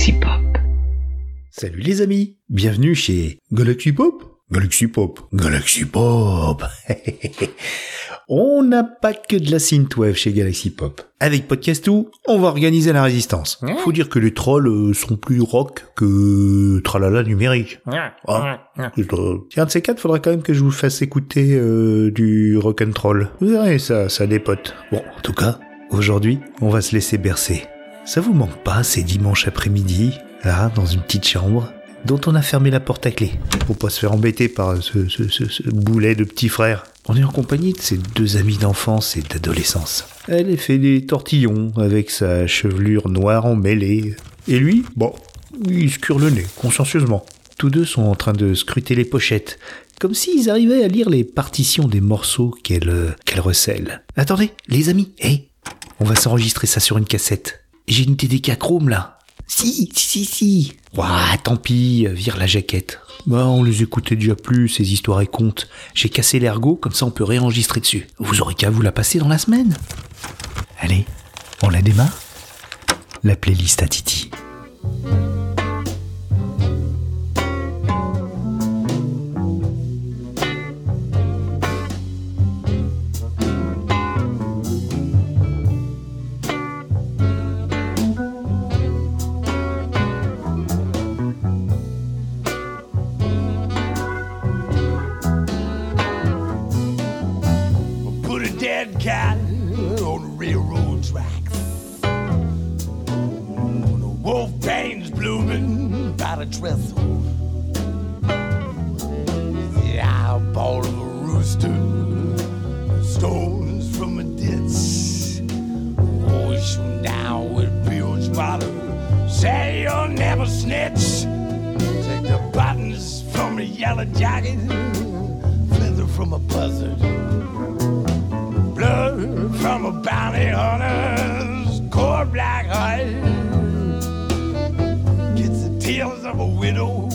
Galaxy Pop. Salut les amis, bienvenue chez Galaxy Pop. Galaxy Pop, Galaxy Pop. on n'a pas que de la synthwave chez Galaxy Pop. Avec Podcastou, on va organiser la résistance. Faut dire que les trolls euh, sont plus rock que tralala numérique. Ah. Tiens, de ces quatre, faudra quand même que je vous fasse écouter euh, du rock and troll. Vous verrez, ça, ça dépote. Bon, en tout cas, aujourd'hui, on va se laisser bercer. Ça vous manque pas ces dimanches après-midi, là, dans une petite chambre, dont on a fermé la porte à clé, pour pas se faire embêter par ce, boulet de petit frère. On est en compagnie de ses deux amis d'enfance et d'adolescence. Elle fait des tortillons avec sa chevelure noire emmêlée. Et lui, bon, il se cure le nez, consciencieusement. Tous deux sont en train de scruter les pochettes, comme s'ils arrivaient à lire les partitions des morceaux qu'elle euh, qu'elle recèle. Attendez, les amis, hé, on va s'enregistrer ça sur une cassette. J'ai une TDK Chrome là. Si, si, si, si. Ouah, tant pis, vire la jaquette. Bah, on les écoutait déjà plus, ces histoires et contes. J'ai cassé l'ergot, comme ça on peut réenregistrer dessus. Vous aurez qu'à vous la passer dans la semaine. Allez, on la démarre La playlist à Titi. Put a dead cat on railroad tracks. The wolf pain's blooming by the trestle. The eyeball of a rooster, stones from a ditch. Wash down with bilge water. Say you'll never snitch. Take the buttons from a yellow jacket, feather from a buzzard bounty hunter's core black heart. Gets the tears of a widow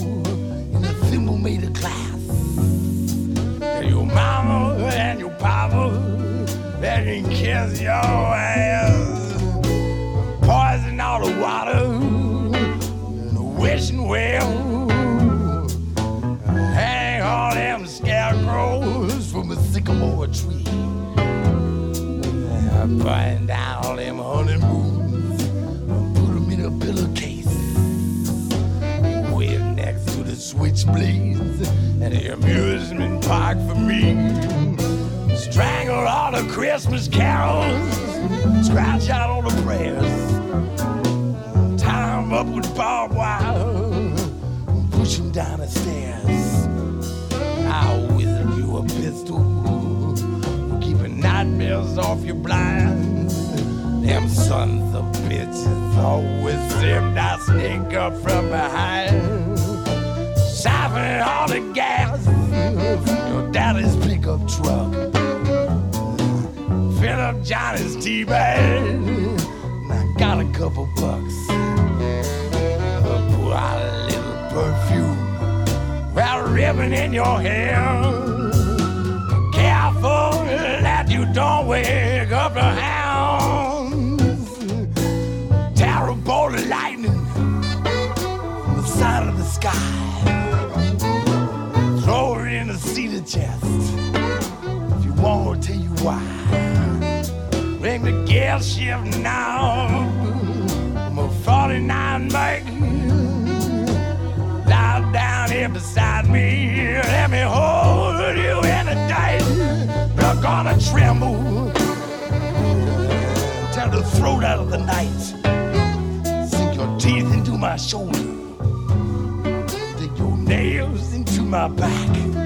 in a thimble made of glass. And your mama and your papa, they can kiss your ass. Poison all the water in the wishing well. Hang all them scarecrows from a sycamore the switchblades and the amusement park for me. Strangle all the Christmas carols, scratch out all the prayers. Tie 'em up with barbed wire, push 'em down the stairs. I'll whistle you a pistol keeping nightmares off your blinds. Them sons of bitches always seem to sneak up from behind. Siphon all the gas from your daddy's pickup truck. Fill up Johnny's tea bag. and I got a couple bucks. Pour out a little perfume. Well, ribbon in your hair. Careful that you don't wake up the hounds. Terrible lightning from the side of the sky. Chest. If you want, I'll tell you why. Ring the gear shift now. I'm a 49 make. Lie down here beside me. Let me hold you in the day. You're gonna tremble. Tear the throat out of the night. Sink your teeth into my shoulder. Dig your nails into my back.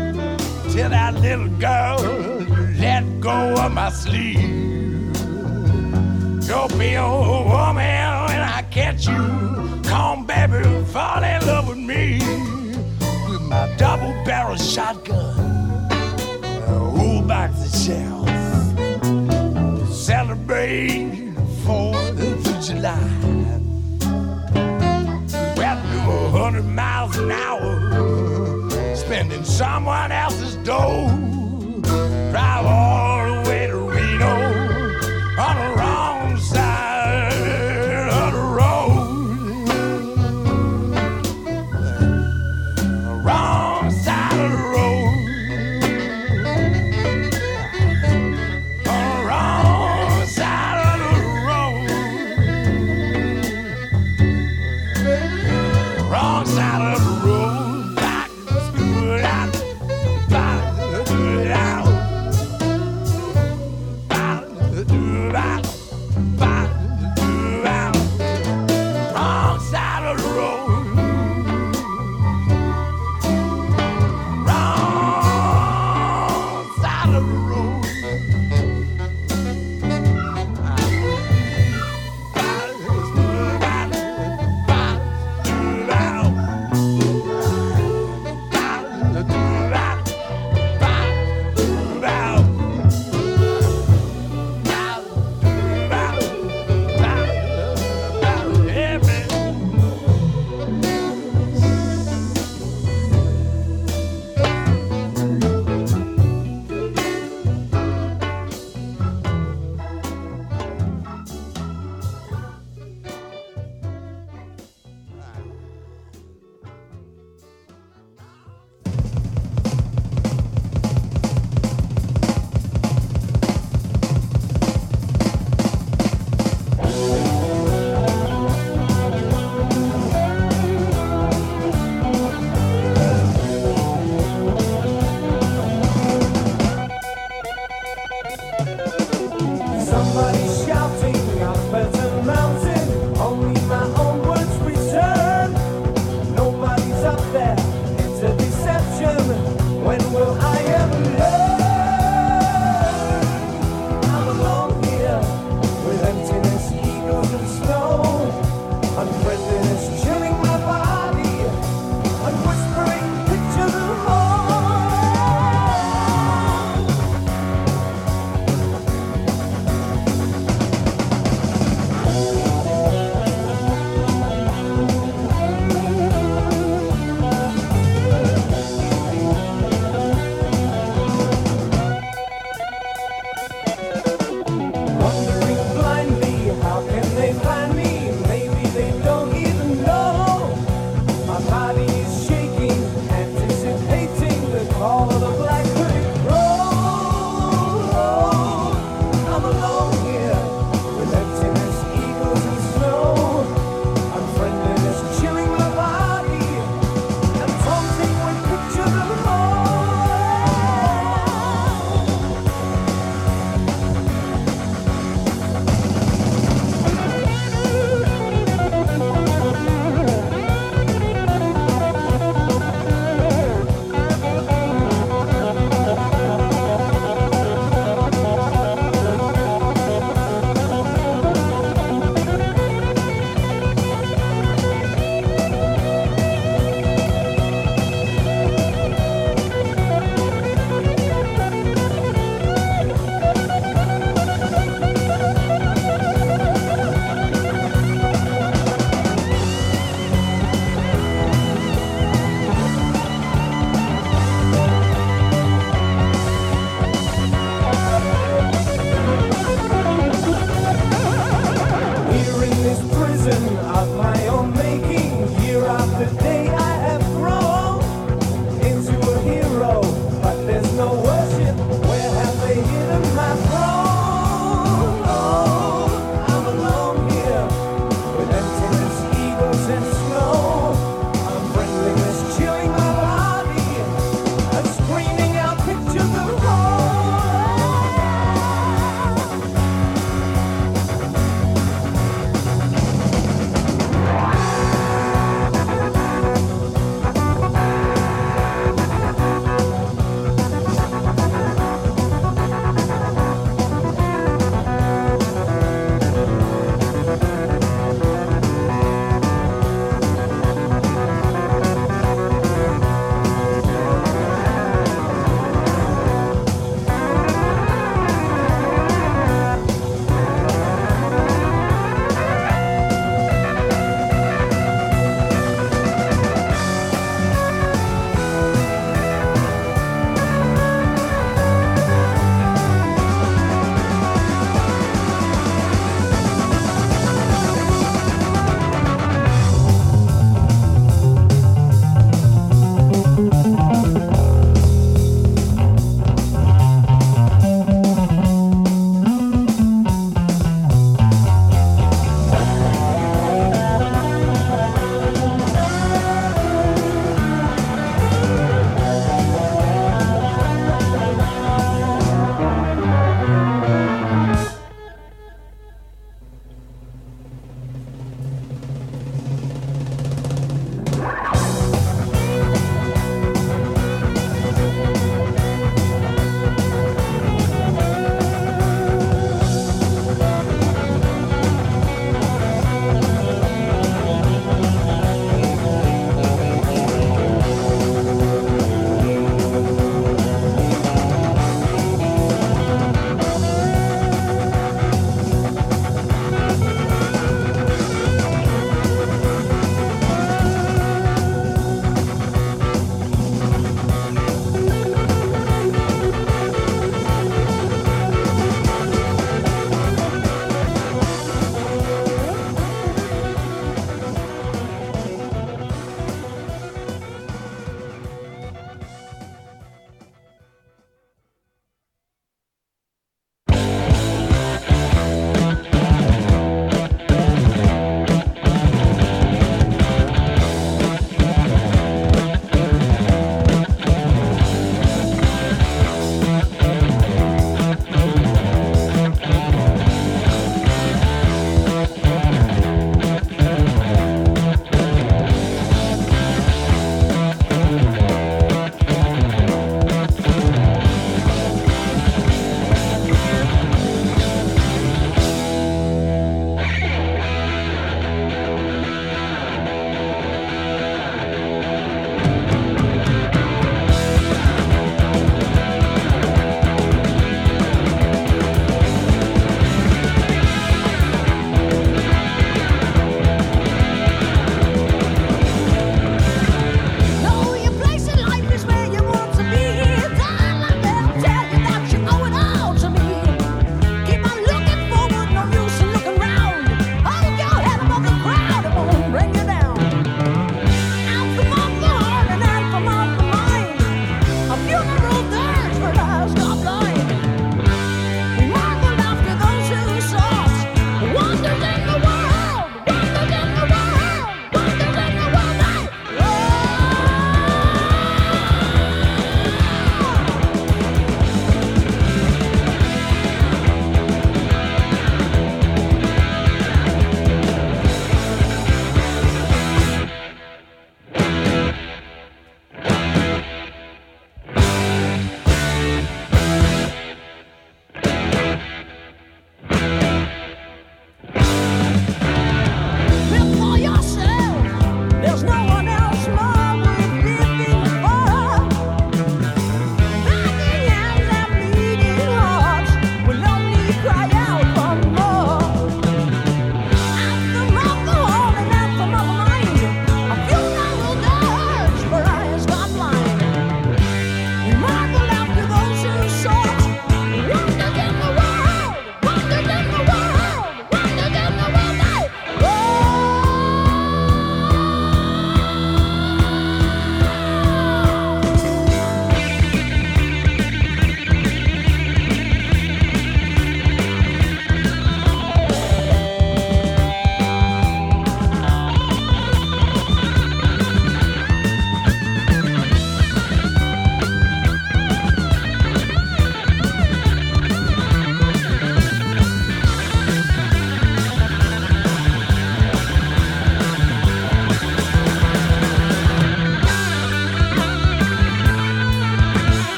That little girl you let go of my sleeve. You'll be a woman when I catch you. Come, baby, fall in love with me. With my double barrel shotgun. A whole box of shells. Celebrate 4th of July. Well, do a hundred miles an hour. Someone else's dough.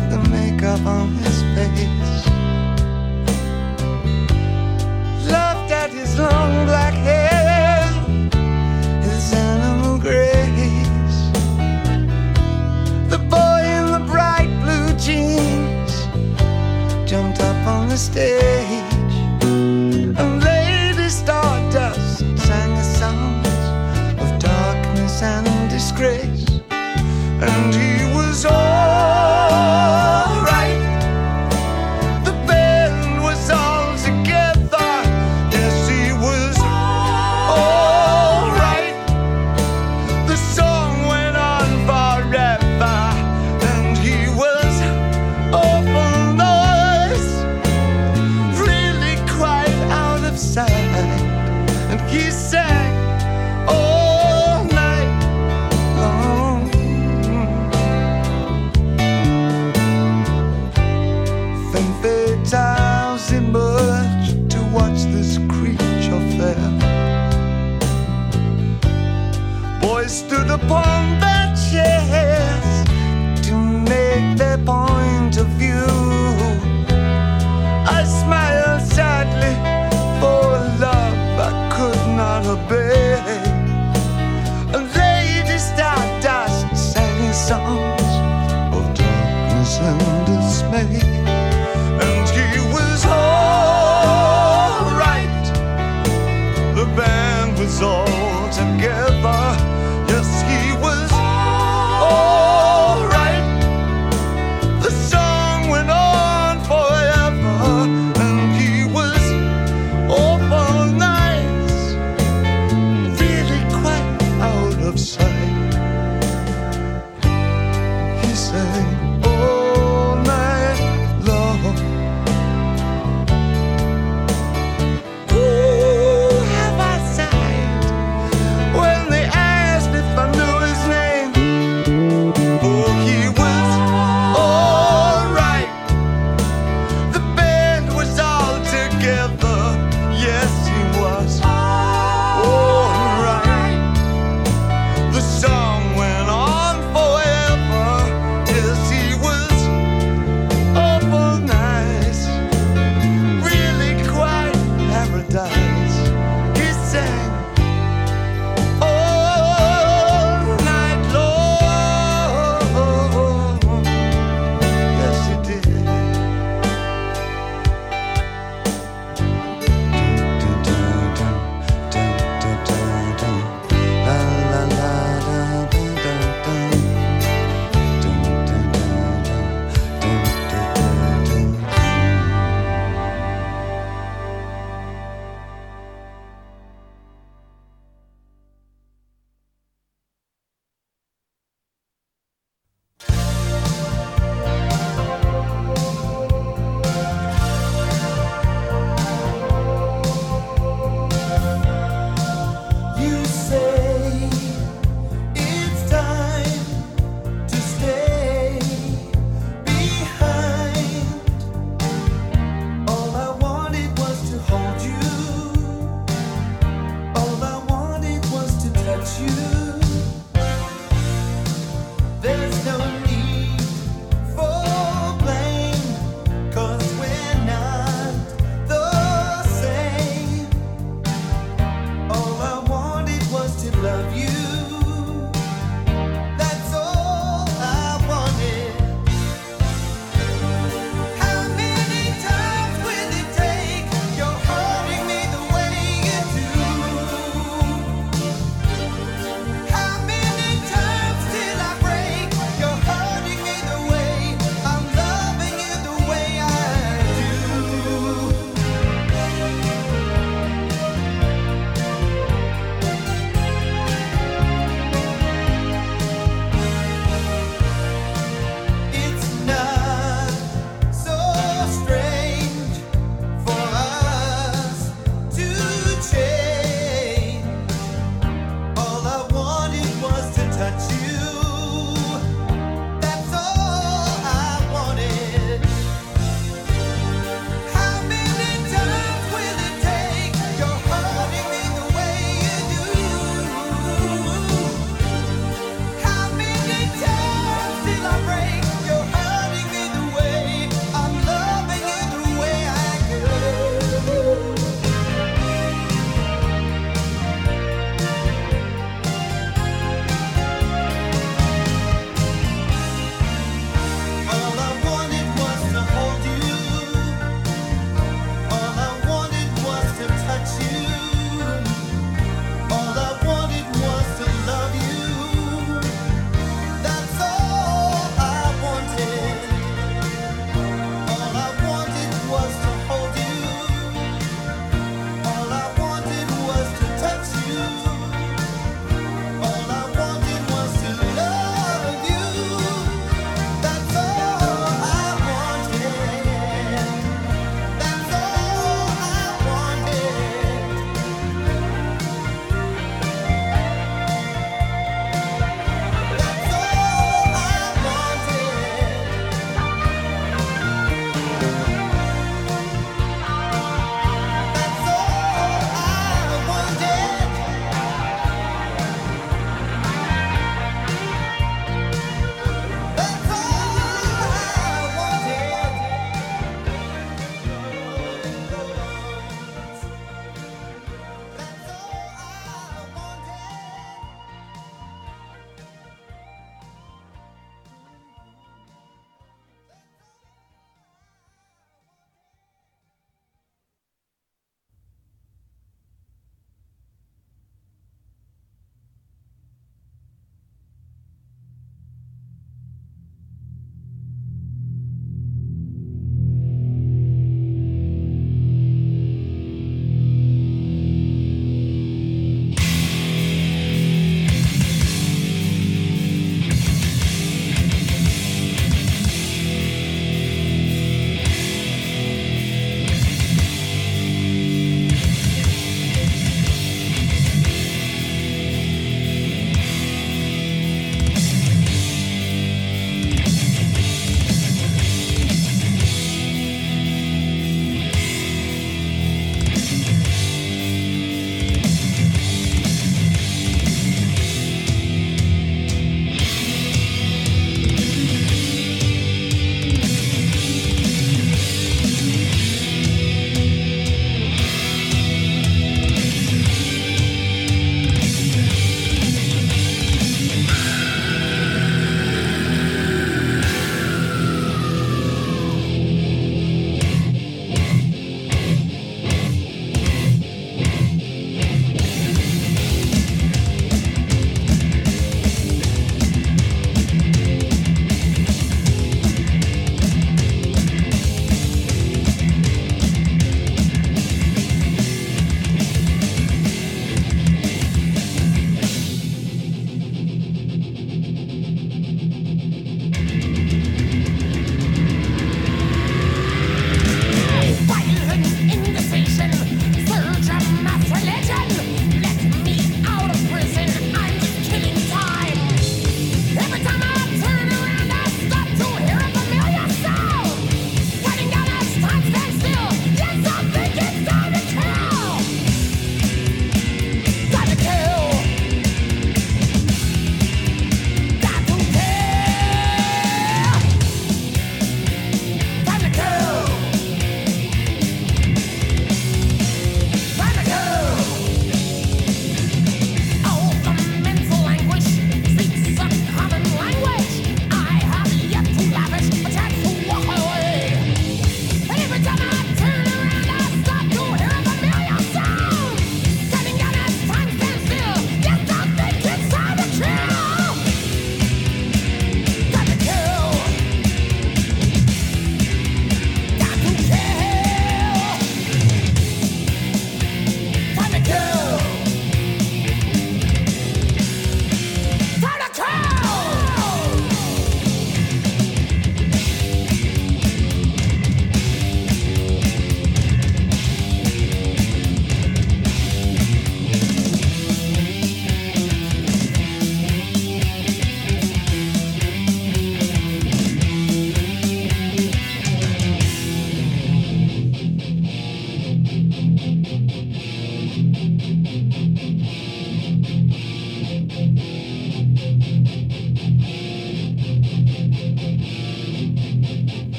like the makeup on his face. Laughed at his long black hair, his animal grace. The boy in the bright blue jeans jumped up on the stage. was all together.